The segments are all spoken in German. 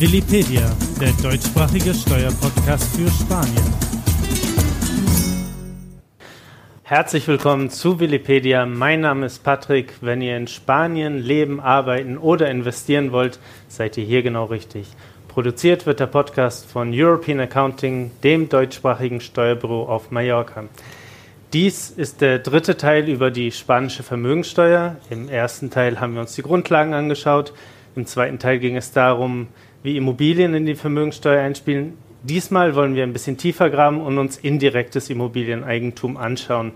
Willipedia, der deutschsprachige Steuerpodcast für Spanien. Herzlich willkommen zu Willipedia. Mein Name ist Patrick. Wenn ihr in Spanien leben, arbeiten oder investieren wollt, seid ihr hier genau richtig. Produziert wird der Podcast von European Accounting, dem deutschsprachigen Steuerbüro auf Mallorca. Dies ist der dritte Teil über die spanische Vermögensteuer. Im ersten Teil haben wir uns die Grundlagen angeschaut. Im zweiten Teil ging es darum, wie Immobilien in die Vermögenssteuer einspielen. Diesmal wollen wir ein bisschen tiefer graben und uns indirektes Immobilieneigentum anschauen.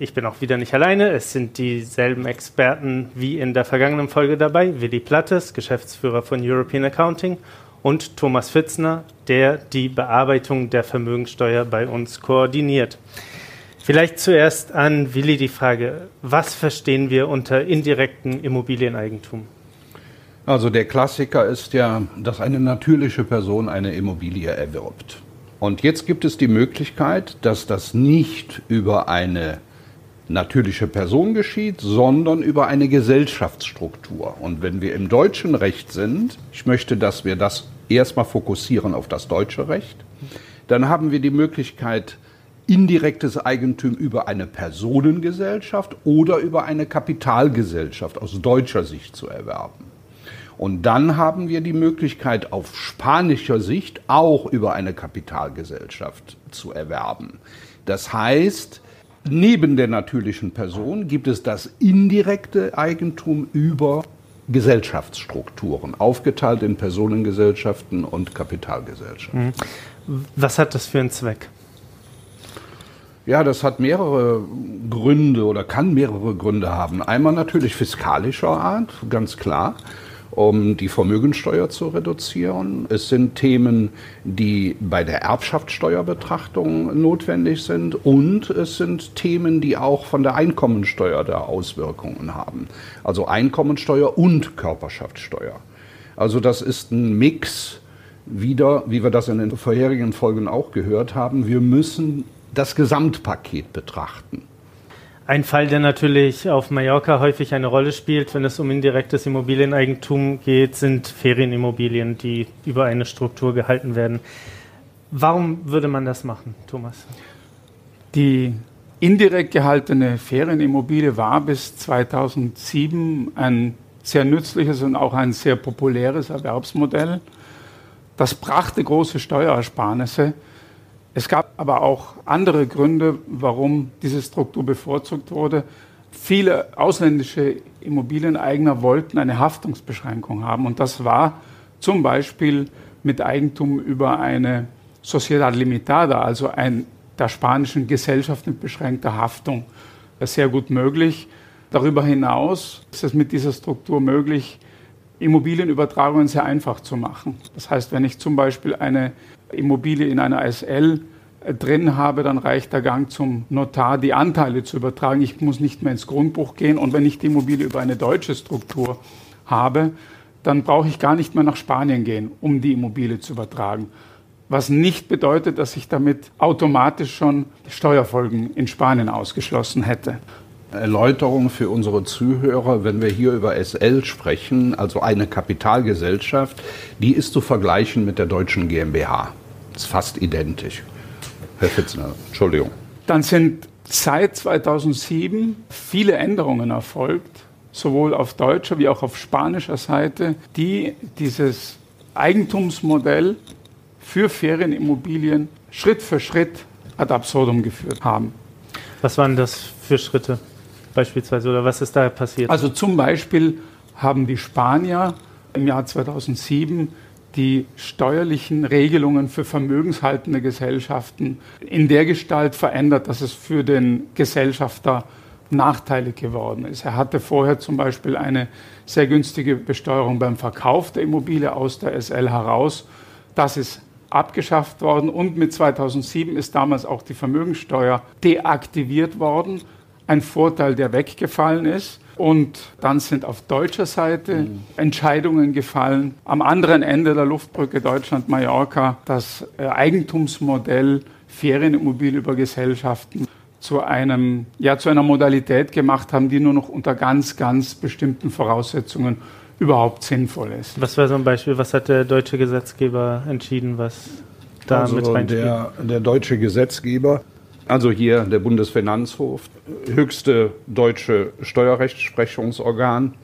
Ich bin auch wieder nicht alleine. Es sind dieselben Experten wie in der vergangenen Folge dabei. Willi Plattes, Geschäftsführer von European Accounting und Thomas Fitzner, der die Bearbeitung der Vermögenssteuer bei uns koordiniert. Vielleicht zuerst an Willi die Frage, was verstehen wir unter indirektem Immobilieneigentum? Also der Klassiker ist ja, dass eine natürliche Person eine Immobilie erwirbt. Und jetzt gibt es die Möglichkeit, dass das nicht über eine natürliche Person geschieht, sondern über eine Gesellschaftsstruktur. Und wenn wir im deutschen Recht sind, ich möchte, dass wir das erstmal fokussieren auf das deutsche Recht, dann haben wir die Möglichkeit, indirektes Eigentum über eine Personengesellschaft oder über eine Kapitalgesellschaft aus deutscher Sicht zu erwerben. Und dann haben wir die Möglichkeit, auf spanischer Sicht auch über eine Kapitalgesellschaft zu erwerben. Das heißt, neben der natürlichen Person gibt es das indirekte Eigentum über Gesellschaftsstrukturen, aufgeteilt in Personengesellschaften und Kapitalgesellschaften. Mhm. Was hat das für einen Zweck? Ja, das hat mehrere Gründe oder kann mehrere Gründe haben. Einmal natürlich fiskalischer Art, ganz klar um die Vermögensteuer zu reduzieren. Es sind Themen, die bei der Erbschaftssteuerbetrachtung notwendig sind und es sind Themen, die auch von der Einkommensteuer da Auswirkungen haben. Also Einkommensteuer und Körperschaftssteuer. Also das ist ein Mix wieder, wie wir das in den vorherigen Folgen auch gehört haben. Wir müssen das Gesamtpaket betrachten. Ein Fall, der natürlich auf Mallorca häufig eine Rolle spielt, wenn es um indirektes Immobilieneigentum geht, sind Ferienimmobilien, die über eine Struktur gehalten werden. Warum würde man das machen, Thomas? Die indirekt gehaltene Ferienimmobilie war bis 2007 ein sehr nützliches und auch ein sehr populäres Erwerbsmodell. Das brachte große Steuerersparnisse es gab aber auch andere Gründe, warum diese Struktur bevorzugt wurde. Viele ausländische Immobilieneigner wollten eine Haftungsbeschränkung haben und das war zum Beispiel mit Eigentum über eine Sociedad Limitada, also ein, der spanischen Gesellschaft mit beschränkter Haftung, sehr gut möglich. Darüber hinaus ist es mit dieser Struktur möglich, Immobilienübertragungen sehr einfach zu machen. Das heißt, wenn ich zum Beispiel eine Immobilie in einer SL äh, drin habe, dann reicht der Gang zum Notar, die Anteile zu übertragen. Ich muss nicht mehr ins Grundbuch gehen. Und wenn ich die Immobilie über eine deutsche Struktur habe, dann brauche ich gar nicht mehr nach Spanien gehen, um die Immobilie zu übertragen. Was nicht bedeutet, dass ich damit automatisch schon Steuerfolgen in Spanien ausgeschlossen hätte. Erläuterung für unsere Zuhörer, wenn wir hier über SL sprechen, also eine Kapitalgesellschaft, die ist zu vergleichen mit der deutschen GmbH. Das ist fast identisch. Herr Fitzner, Entschuldigung. Dann sind seit 2007 viele Änderungen erfolgt, sowohl auf deutscher wie auch auf spanischer Seite, die dieses Eigentumsmodell für Ferienimmobilien Schritt für Schritt ad absurdum geführt haben. Was waren das für Schritte beispielsweise oder was ist da passiert? Also zum Beispiel haben die Spanier im Jahr 2007 die steuerlichen Regelungen für vermögenshaltende Gesellschaften in der Gestalt verändert, dass es für den Gesellschafter nachteilig geworden ist. Er hatte vorher zum Beispiel eine sehr günstige Besteuerung beim Verkauf der Immobilie aus der SL heraus. Das ist abgeschafft worden und mit 2007 ist damals auch die Vermögensteuer deaktiviert worden. Ein Vorteil, der weggefallen ist. Und dann sind auf deutscher Seite mhm. Entscheidungen gefallen. Am anderen Ende der Luftbrücke Deutschland-Mallorca das äh, Eigentumsmodell Ferienimmobilien über Gesellschaften zu einem, ja, zu einer Modalität gemacht haben, die nur noch unter ganz, ganz bestimmten Voraussetzungen überhaupt sinnvoll ist. Was wäre so ein Beispiel? Was hat der deutsche Gesetzgeber entschieden, was da also mit reinspielt? Der, der deutsche Gesetzgeber, also hier der Bundesfinanzhof, höchste deutsche Steuerrechtsprechungsorgan,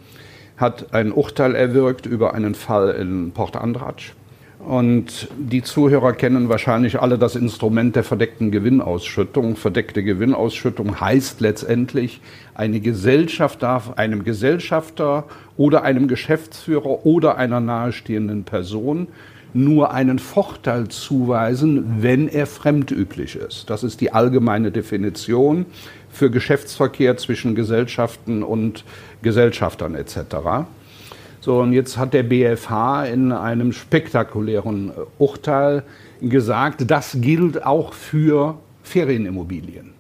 hat ein Urteil erwirkt über einen Fall in Port Andratsch. Und die Zuhörer kennen wahrscheinlich alle das Instrument der verdeckten Gewinnausschüttung. Verdeckte Gewinnausschüttung heißt letztendlich, eine Gesellschaft darf einem Gesellschafter oder einem Geschäftsführer oder einer nahestehenden Person nur einen Vorteil zuweisen, wenn er fremdüblich ist. Das ist die allgemeine Definition für Geschäftsverkehr zwischen Gesellschaften und Gesellschaftern etc. So, und jetzt hat der BFH in einem spektakulären äh, Urteil gesagt, das gilt auch für Ferienimmobilien.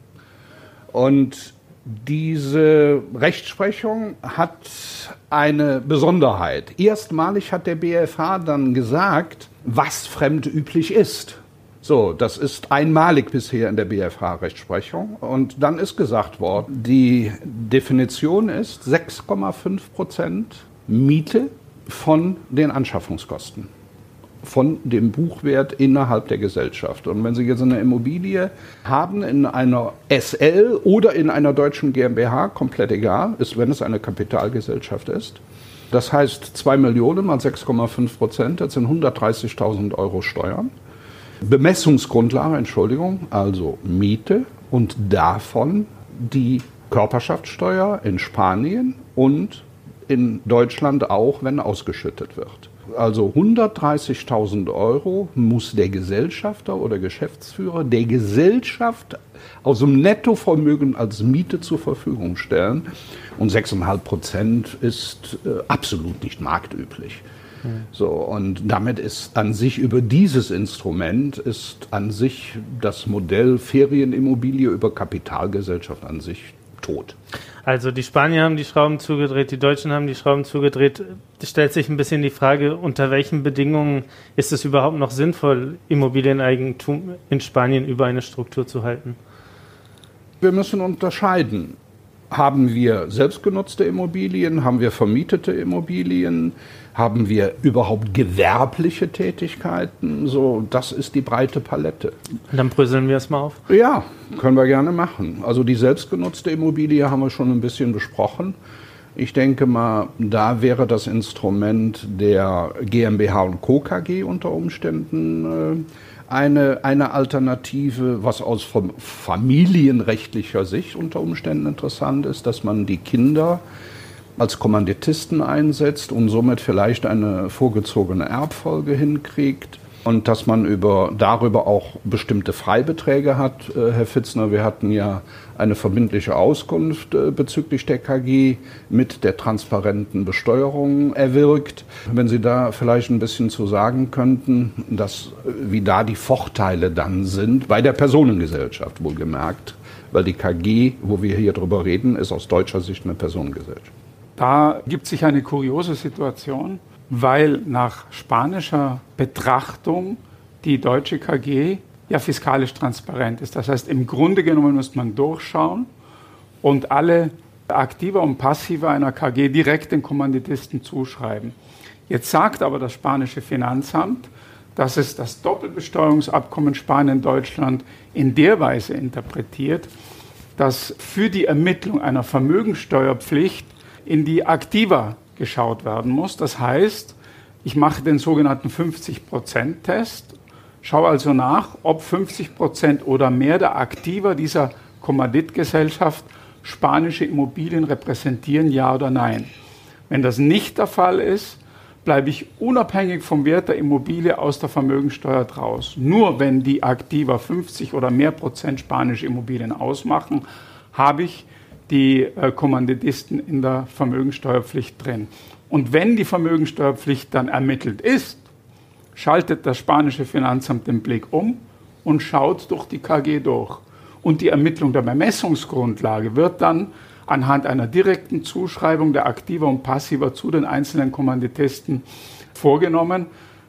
Und diese Rechtsprechung hat eine Besonderheit. Erstmalig hat der BFH dann gesagt, was fremdüblich ist. So, das ist einmalig bisher in der BFH-Rechtsprechung. Und dann ist gesagt worden, die Definition ist 6,5 Prozent Miete von den Anschaffungskosten, von dem Buchwert innerhalb der Gesellschaft. Und wenn Sie jetzt eine Immobilie haben in einer SL oder in einer deutschen GmbH, komplett egal, ist, wenn es eine Kapitalgesellschaft ist. Das heißt, 2 Millionen mal 6,5 Prozent, das sind 130.000 Euro Steuern. Bemessungsgrundlage, Entschuldigung, also Miete und davon die Körperschaftssteuer in Spanien und in Deutschland auch, wenn ausgeschüttet wird. Also 130.000 Euro muss der Gesellschafter oder Geschäftsführer der Gesellschaft aus dem Nettovermögen als Miete zur Verfügung stellen. Und 6,5 Prozent ist äh, absolut nicht marktüblich. Mhm. So, und damit ist an sich über dieses Instrument ist an sich das Modell Ferienimmobilie über Kapitalgesellschaft an sich tot. Also die Spanier haben die Schrauben zugedreht, die Deutschen haben die Schrauben zugedreht. Es stellt sich ein bisschen die Frage, unter welchen Bedingungen ist es überhaupt noch sinnvoll, Immobilieneigentum in Spanien über eine Struktur zu halten? Wir müssen unterscheiden. Haben wir selbstgenutzte Immobilien? Haben wir vermietete Immobilien? Haben wir überhaupt gewerbliche Tätigkeiten? So, das ist die breite Palette. Und dann bröseln wir es mal auf. Ja, können wir gerne machen. Also die selbstgenutzte Immobilie haben wir schon ein bisschen besprochen. Ich denke mal, da wäre das Instrument der GmbH und Co. KG unter Umständen äh, eine, eine Alternative, was aus familienrechtlicher Sicht unter Umständen interessant ist, dass man die Kinder als Kommanditisten einsetzt und somit vielleicht eine vorgezogene Erbfolge hinkriegt und dass man über, darüber auch bestimmte Freibeträge hat. Äh, Herr Fitzner, wir hatten ja eine verbindliche Auskunft äh, bezüglich der KG mit der transparenten Besteuerung erwirkt. Wenn Sie da vielleicht ein bisschen zu sagen könnten, dass, äh, wie da die Vorteile dann sind, bei der Personengesellschaft wohlgemerkt, weil die KG, wo wir hier drüber reden, ist aus deutscher Sicht eine Personengesellschaft. Da gibt sich eine kuriose Situation weil nach spanischer Betrachtung die deutsche KG ja fiskalisch transparent ist. Das heißt, im Grunde genommen muss man durchschauen und alle Aktiva und Passiva einer KG direkt den Kommanditisten zuschreiben. Jetzt sagt aber das spanische Finanzamt, dass es das Doppelbesteuerungsabkommen Spanien-Deutschland in der Weise interpretiert, dass für die Ermittlung einer Vermögensteuerpflicht in die Aktiva geschaut werden muss. Das heißt, ich mache den sogenannten 50%-Test, schaue also nach, ob 50% oder mehr der Aktiver dieser Kommanditgesellschaft spanische Immobilien repräsentieren, ja oder nein. Wenn das nicht der Fall ist, bleibe ich unabhängig vom Wert der Immobilie aus der Vermögensteuer draus. Nur wenn die Aktiva 50 oder mehr Prozent spanische Immobilien ausmachen, habe ich die äh, Kommanditisten in der Vermögensteuerpflicht drin. Und wenn die Vermögensteuerpflicht dann ermittelt ist, schaltet das spanische Finanzamt den Blick um und schaut durch die KG durch. Und die Ermittlung der Bemessungsgrundlage wird dann anhand einer direkten Zuschreibung der Aktiver und Passiver zu den einzelnen Kommanditisten vorgenommen.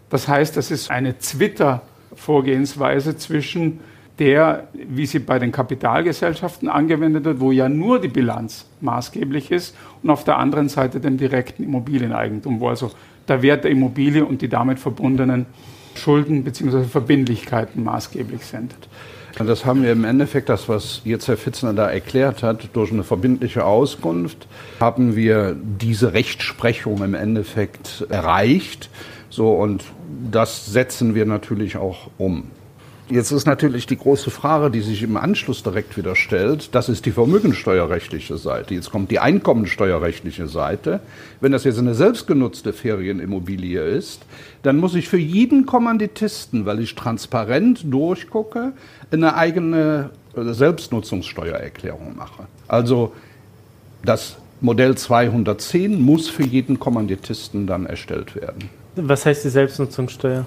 Das heißt, das ist eine Zwitter-Vorgehensweise zwischen der, wie sie bei den Kapitalgesellschaften angewendet wird, wo ja nur die Bilanz maßgeblich ist und auf der anderen Seite dem direkten Immobilieneigentum, wo also der Wert der Immobilie und die damit verbundenen Schulden bzw. Verbindlichkeiten maßgeblich sind. Das haben wir im Endeffekt, das, was jetzt Herr Fitzner da erklärt hat, durch eine verbindliche Auskunft, haben wir diese Rechtsprechung im Endeffekt erreicht. So, und das setzen wir natürlich auch um. Jetzt ist natürlich die große Frage, die sich im Anschluss direkt wieder stellt, das ist die vermögensteuerrechtliche Seite. Jetzt kommt die einkommensteuerrechtliche Seite. Wenn das jetzt eine selbstgenutzte Ferienimmobilie ist, dann muss ich für jeden Kommanditisten, weil ich transparent durchgucke, eine eigene Selbstnutzungssteuererklärung machen. Also das Modell 210 muss für jeden Kommanditisten dann erstellt werden. Was heißt die Selbstnutzungssteuer?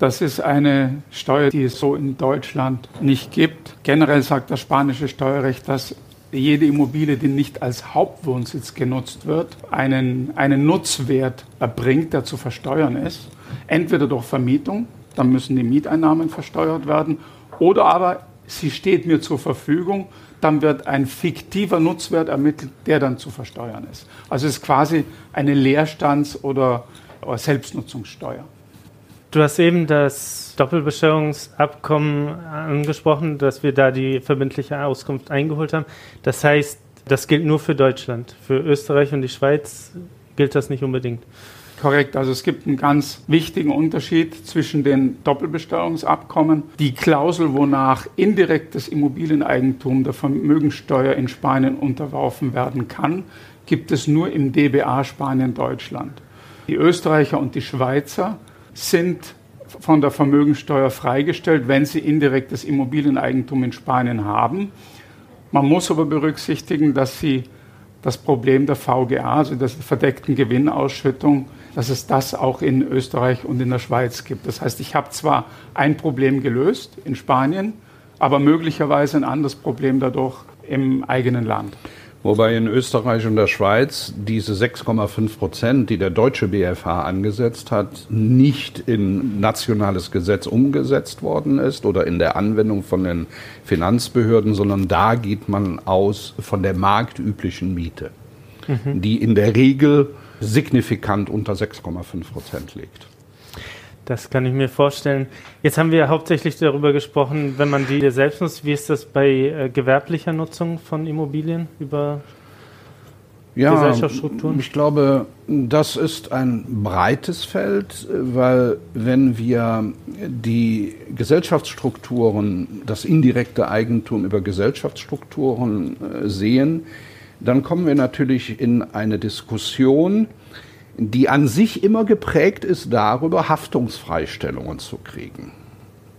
Das ist eine Steuer, die es so in Deutschland nicht gibt. Generell sagt das spanische Steuerrecht, dass jede Immobilie, die nicht als Hauptwohnsitz genutzt wird, einen, einen Nutzwert erbringt, der zu versteuern ist. Entweder durch Vermietung, dann müssen die Mieteinnahmen versteuert werden, oder aber sie steht mir zur Verfügung, dann wird ein fiktiver Nutzwert ermittelt, der dann zu versteuern ist. Also es ist quasi eine Leerstands- oder Selbstnutzungssteuer. Du hast eben das Doppelbesteuerungsabkommen angesprochen, dass wir da die verbindliche Auskunft eingeholt haben. Das heißt, das gilt nur für Deutschland. Für Österreich und die Schweiz gilt das nicht unbedingt. Korrekt, also es gibt einen ganz wichtigen Unterschied zwischen den Doppelbesteuerungsabkommen. Die Klausel, wonach indirektes Immobilieneigentum der Vermögensteuer in Spanien unterworfen werden kann, gibt es nur im DBA Spanien-Deutschland. Die Österreicher und die Schweizer sind von der Vermögensteuer freigestellt, wenn sie indirektes Immobilieneigentum in Spanien haben. Man muss aber berücksichtigen, dass sie das Problem der VGA, also der verdeckten Gewinnausschüttung, dass es das auch in Österreich und in der Schweiz gibt. Das heißt, ich habe zwar ein Problem gelöst in Spanien, aber möglicherweise ein anderes Problem dadurch im eigenen Land. Wobei in Österreich und der Schweiz diese 6,5 Prozent, die der deutsche BFH angesetzt hat, nicht in nationales Gesetz umgesetzt worden ist oder in der Anwendung von den Finanzbehörden, sondern da geht man aus von der marktüblichen Miete, mhm. die in der Regel signifikant unter 6,5 Prozent liegt. Das kann ich mir vorstellen. Jetzt haben wir hauptsächlich darüber gesprochen, wenn man die selbst nutzt. Wie ist das bei äh, gewerblicher Nutzung von Immobilien über ja, Gesellschaftsstrukturen? Ich glaube, das ist ein breites Feld, weil wenn wir die Gesellschaftsstrukturen, das indirekte Eigentum über Gesellschaftsstrukturen äh, sehen, dann kommen wir natürlich in eine Diskussion, die an sich immer geprägt ist darüber, Haftungsfreistellungen zu kriegen.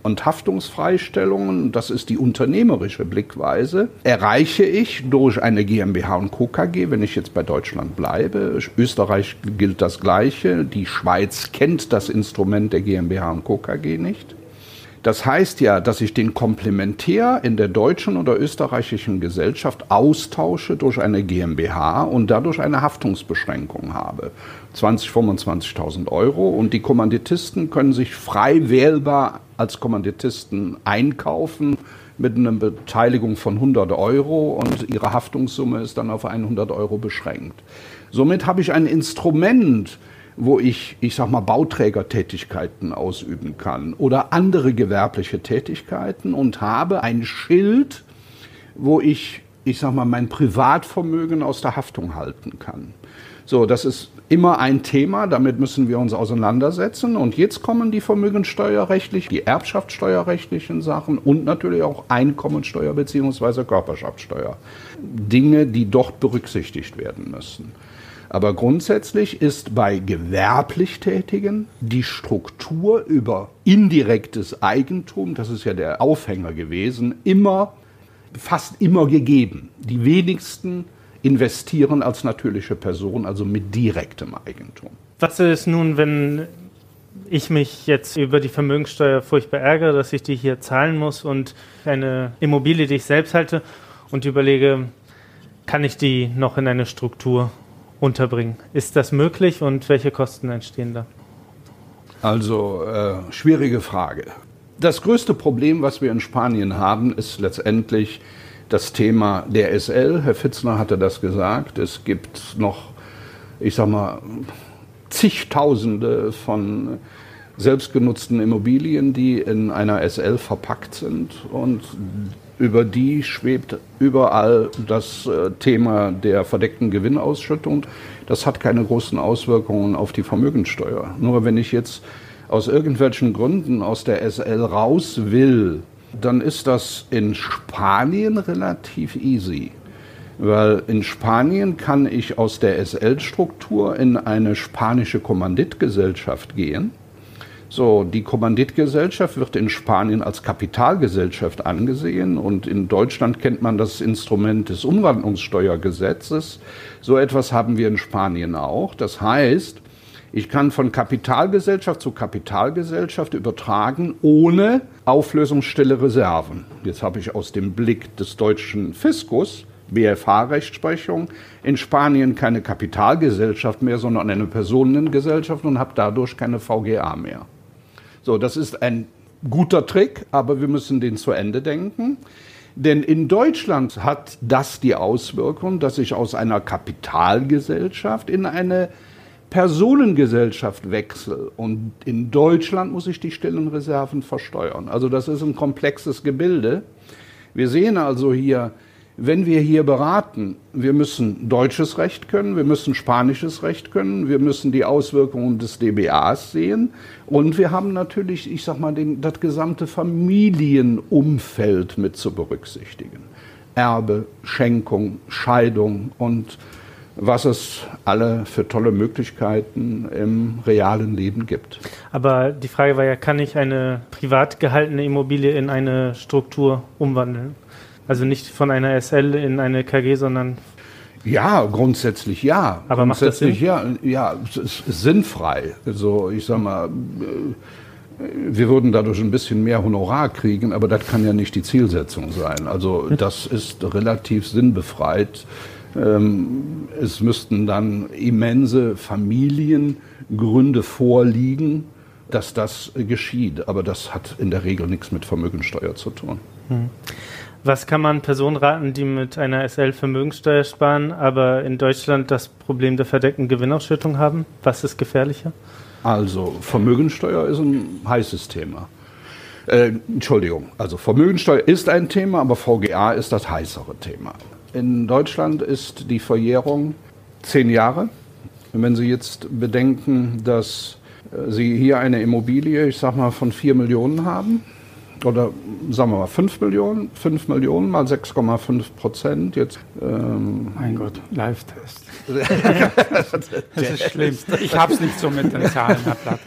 Und Haftungsfreistellungen, das ist die unternehmerische Blickweise, erreiche ich durch eine GmbH und Co. KG, wenn ich jetzt bei Deutschland bleibe. Österreich gilt das Gleiche. Die Schweiz kennt das Instrument der GmbH und Co. KG nicht. Das heißt ja, dass ich den Komplementär in der deutschen oder österreichischen Gesellschaft austausche durch eine GmbH und dadurch eine Haftungsbeschränkung habe. 20, 25.000 Euro und die Kommanditisten können sich frei wählbar als Kommanditisten einkaufen mit einer Beteiligung von 100 Euro und ihre Haftungssumme ist dann auf 100 Euro beschränkt. Somit habe ich ein Instrument, wo ich, ich sag mal, Bauträgertätigkeiten ausüben kann oder andere gewerbliche Tätigkeiten und habe ein Schild, wo ich, ich sag mal, mein Privatvermögen aus der Haftung halten kann. So, das ist immer ein Thema, damit müssen wir uns auseinandersetzen. Und jetzt kommen die vermögenssteuerrechtlichen, die erbschaftssteuerrechtlichen Sachen und natürlich auch Einkommensteuer bzw. Körperschaftssteuer. Dinge, die dort berücksichtigt werden müssen. Aber grundsätzlich ist bei gewerblich Tätigen die Struktur über indirektes Eigentum, das ist ja der Aufhänger gewesen, immer, fast immer gegeben. Die wenigsten investieren als natürliche Person, also mit direktem Eigentum. Was ist nun, wenn ich mich jetzt über die Vermögenssteuer furchtbar ärgere, dass ich die hier zahlen muss und eine Immobilie, die ich selbst halte und überlege, kann ich die noch in eine Struktur unterbringen. Ist das möglich und welche Kosten entstehen da? Also, äh, schwierige Frage. das größte Problem, was wir in Spanien haben, ist letztendlich das Thema der SL. Herr Fitzner hatte das gesagt. Es gibt noch, ich sag mal, zigtausende von selbstgenutzten Immobilien, die in einer SL verpackt sind und über die schwebt überall das äh, Thema der verdeckten Gewinnausschüttung. Das hat keine großen Auswirkungen auf die Vermögensteuer. Nur wenn ich jetzt aus irgendwelchen Gründen aus der SL raus will, dann ist das in Spanien relativ easy. Weil in Spanien kann ich aus der SL-Struktur in eine spanische Kommanditgesellschaft gehen. So, die Kommanditgesellschaft wird in Spanien als Kapitalgesellschaft angesehen und in Deutschland kennt man das Instrument des Umwandlungssteuergesetzes. So etwas haben wir in Spanien auch. Das heißt, ich kann von Kapitalgesellschaft zu Kapitalgesellschaft übertragen ohne auflösungsstille Reserven. Jetzt habe ich aus dem Blick des deutschen Fiskus BFH-Rechtsprechung in Spanien keine Kapitalgesellschaft mehr, sondern eine Personengesellschaft und habe dadurch keine VGA mehr. So, das ist ein guter Trick, aber wir müssen den zu Ende denken. Denn in Deutschland hat das die Auswirkung, dass ich aus einer Kapitalgesellschaft in eine Personengesellschaft wechsle. Und in Deutschland muss ich die stillen Reserven versteuern. Also das ist ein komplexes Gebilde. Wir sehen also hier, wenn wir hier beraten, wir müssen deutsches Recht können, wir müssen spanisches Recht können, wir müssen die Auswirkungen des DBAs sehen und wir haben natürlich, ich sag mal, den, das gesamte Familienumfeld mit zu berücksichtigen. Erbe, Schenkung, Scheidung und was es alle für tolle Möglichkeiten im realen Leben gibt. Aber die Frage war ja, kann ich eine privat gehaltene Immobilie in eine Struktur umwandeln? Also nicht von einer SL in eine KG, sondern ja, grundsätzlich ja. Aber macht das Sinn? Ja, ja, es ist sinnfrei. Also ich sag mal, äh, wir würden dadurch ein bisschen mehr Honorar kriegen, aber das kann ja nicht die Zielsetzung sein. Also das ist relativ sinnbefreit. Ähm, es müssten dann immense Familiengründe vorliegen, dass das geschieht. Aber das hat in der Regel nichts mit Vermögensteuer zu tun. Hm. Was kann man Personen raten, die mit einer SL Vermögensteuer sparen, aber in Deutschland das Problem der verdeckten Gewinnausschüttung haben? Was ist gefährlicher? Also Vermögensteuer ist ein heißes Thema. Äh, Entschuldigung, also Vermögensteuer ist ein Thema, aber VGA ist das heißere Thema. In Deutschland ist die Verjährung zehn Jahre. wenn Sie jetzt bedenken, dass äh, Sie hier eine Immobilie, ich sag mal, von vier Millionen haben, oder sagen wir mal 5 Millionen, 5 Millionen mal 6,5 Prozent. Jetzt, ähm mein Gott, Live-Test. das ist schlimm. Ich habe es nicht so mit den Zahlen.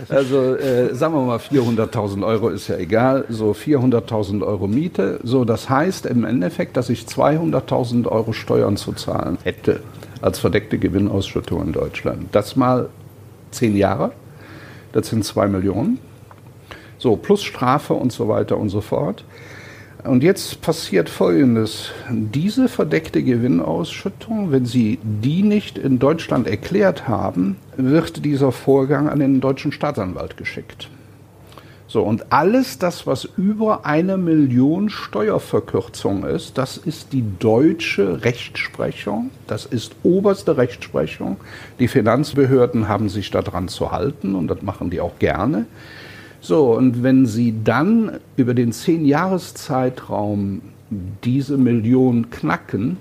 Also äh, sagen wir mal 400.000 Euro ist ja egal. So 400.000 Euro Miete. So, das heißt im Endeffekt, dass ich 200.000 Euro Steuern zu zahlen hätte als verdeckte Gewinnausschüttung in Deutschland. Das mal zehn Jahre. Das sind 2 Millionen. So, plus Strafe und so weiter und so fort. Und jetzt passiert Folgendes. Diese verdeckte Gewinnausschüttung, wenn Sie die nicht in Deutschland erklärt haben, wird dieser Vorgang an den deutschen Staatsanwalt geschickt. So, und alles das, was über eine Million Steuerverkürzung ist, das ist die deutsche Rechtsprechung, das ist oberste Rechtsprechung. Die Finanzbehörden haben sich daran zu halten und das machen die auch gerne. So, und wenn Sie dann über den zehn-Jahres-Zeitraum diese Million knacken,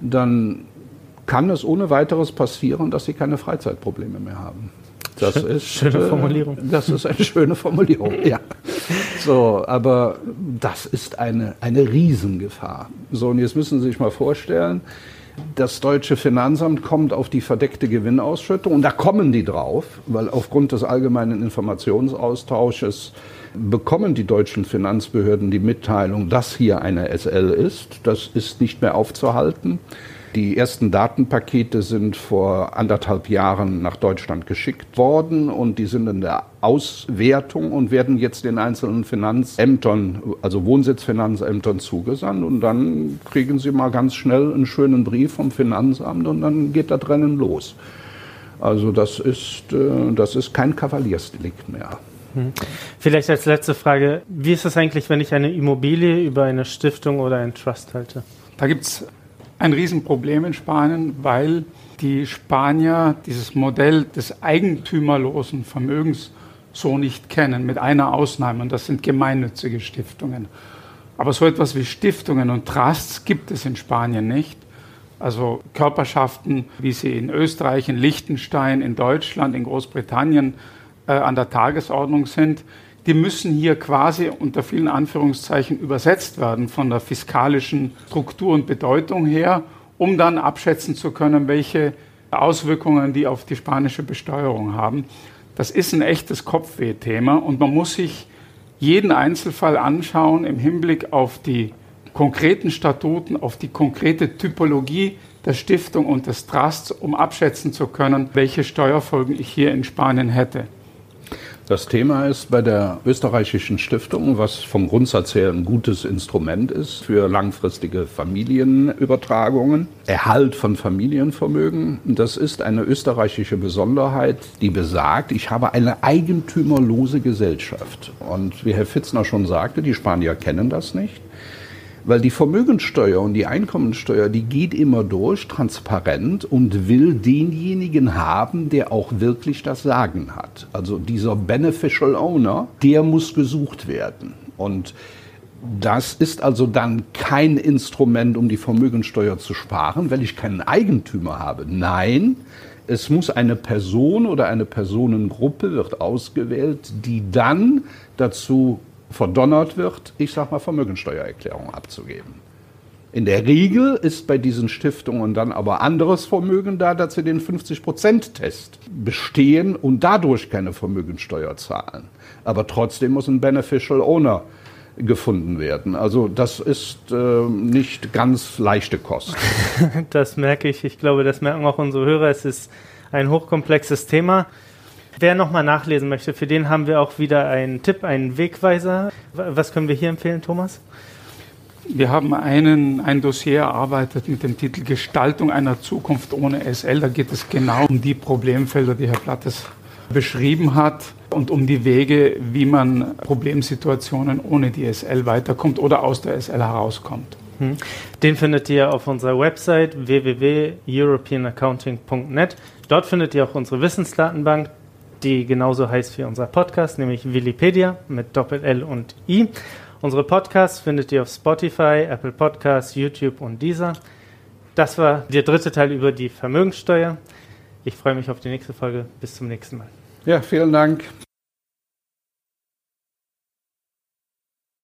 dann kann es ohne weiteres passieren, dass Sie keine Freizeitprobleme mehr haben. Das Schön, ist schöne äh, Formulierung. Das ist eine schöne Formulierung, ja. So, aber das ist eine, eine Riesengefahr. So, und jetzt müssen Sie sich mal vorstellen, das deutsche Finanzamt kommt auf die verdeckte Gewinnausschüttung und da kommen die drauf, weil aufgrund des allgemeinen Informationsaustausches bekommen die deutschen Finanzbehörden die Mitteilung, dass hier eine SL ist. Das ist nicht mehr aufzuhalten. Die ersten Datenpakete sind vor anderthalb Jahren nach Deutschland geschickt worden und die sind in der Auswertung und werden jetzt den einzelnen Finanzämtern, also Wohnsitzfinanzämtern zugesandt und dann kriegen sie mal ganz schnell einen schönen Brief vom Finanzamt und dann geht das Rennen los. Also das ist, äh, das ist kein Kavaliersdelikt mehr. Hm. Vielleicht als letzte Frage, wie ist es eigentlich, wenn ich eine Immobilie über eine Stiftung oder einen Trust halte? Da gibt es ein Riesenproblem in Spanien, weil die Spanier dieses Modell des eigentümerlosen Vermögens so nicht kennen, mit einer Ausnahme, und das sind gemeinnützige Stiftungen. Aber so etwas wie Stiftungen und Trusts gibt es in Spanien nicht. Also Körperschaften, wie sie in Österreich, in Liechtenstein, in Deutschland, in Großbritannien äh, an der Tagesordnung sind, die müssen hier quasi unter vielen Anführungszeichen übersetzt werden von der fiskalischen Struktur und Bedeutung her, um dann abschätzen zu können, welche Auswirkungen die auf die spanische Besteuerung haben. Das ist ein echtes Kopfweh-Thema und man muss sich jeden Einzelfall anschauen im Hinblick auf die konkreten Statuten, auf die konkrete Typologie der Stiftung und des Trusts, um abschätzen zu können, welche Steuerfolgen ich hier in Spanien hätte. Das Thema ist bei der österreichischen Stiftung, was vom Grundsatz her ein gutes Instrument ist für langfristige Familienübertragungen, Erhalt von Familienvermögen. Das ist eine österreichische Besonderheit, die besagt, ich habe eine eigentümerlose Gesellschaft. Und wie Herr Fitzner schon sagte, die Spanier kennen das nicht. Weil die Vermögenssteuer und die Einkommensteuer, die geht immer durch, transparent und will denjenigen haben, der auch wirklich das Sagen hat. Also dieser Beneficial Owner, der muss gesucht werden. Und das ist also dann kein Instrument, um die Vermögenssteuer zu sparen, weil ich keinen Eigentümer habe. Nein, es muss eine Person oder eine Personengruppe wird ausgewählt, die dann dazu verdonnert wird, ich sag mal, Vermögensteuererklärung abzugeben. In der Regel ist bei diesen Stiftungen dann aber anderes Vermögen da, dass sie den 50-Prozent-Test bestehen und dadurch keine Vermögensteuer zahlen. Aber trotzdem muss ein Beneficial Owner gefunden werden. Also das ist äh, nicht ganz leichte Kost. Das merke ich. Ich glaube, das merken auch unsere Hörer. Es ist ein hochkomplexes Thema. Wer nochmal nachlesen möchte, für den haben wir auch wieder einen Tipp, einen Wegweiser. Was können wir hier empfehlen, Thomas? Wir haben einen, ein Dossier erarbeitet mit dem Titel Gestaltung einer Zukunft ohne SL. Da geht es genau um die Problemfelder, die Herr Plattes beschrieben hat und um die Wege, wie man Problemsituationen ohne die SL weiterkommt oder aus der SL herauskommt. Hm. Den findet ihr auf unserer Website www.europeanaccounting.net. Dort findet ihr auch unsere Wissensdatenbank die genauso heißt wie unser Podcast, nämlich Willipedia mit Doppel-L und I. Unsere Podcasts findet ihr auf Spotify, Apple Podcasts, YouTube und dieser. Das war der dritte Teil über die Vermögenssteuer. Ich freue mich auf die nächste Folge. Bis zum nächsten Mal. Ja, vielen Dank.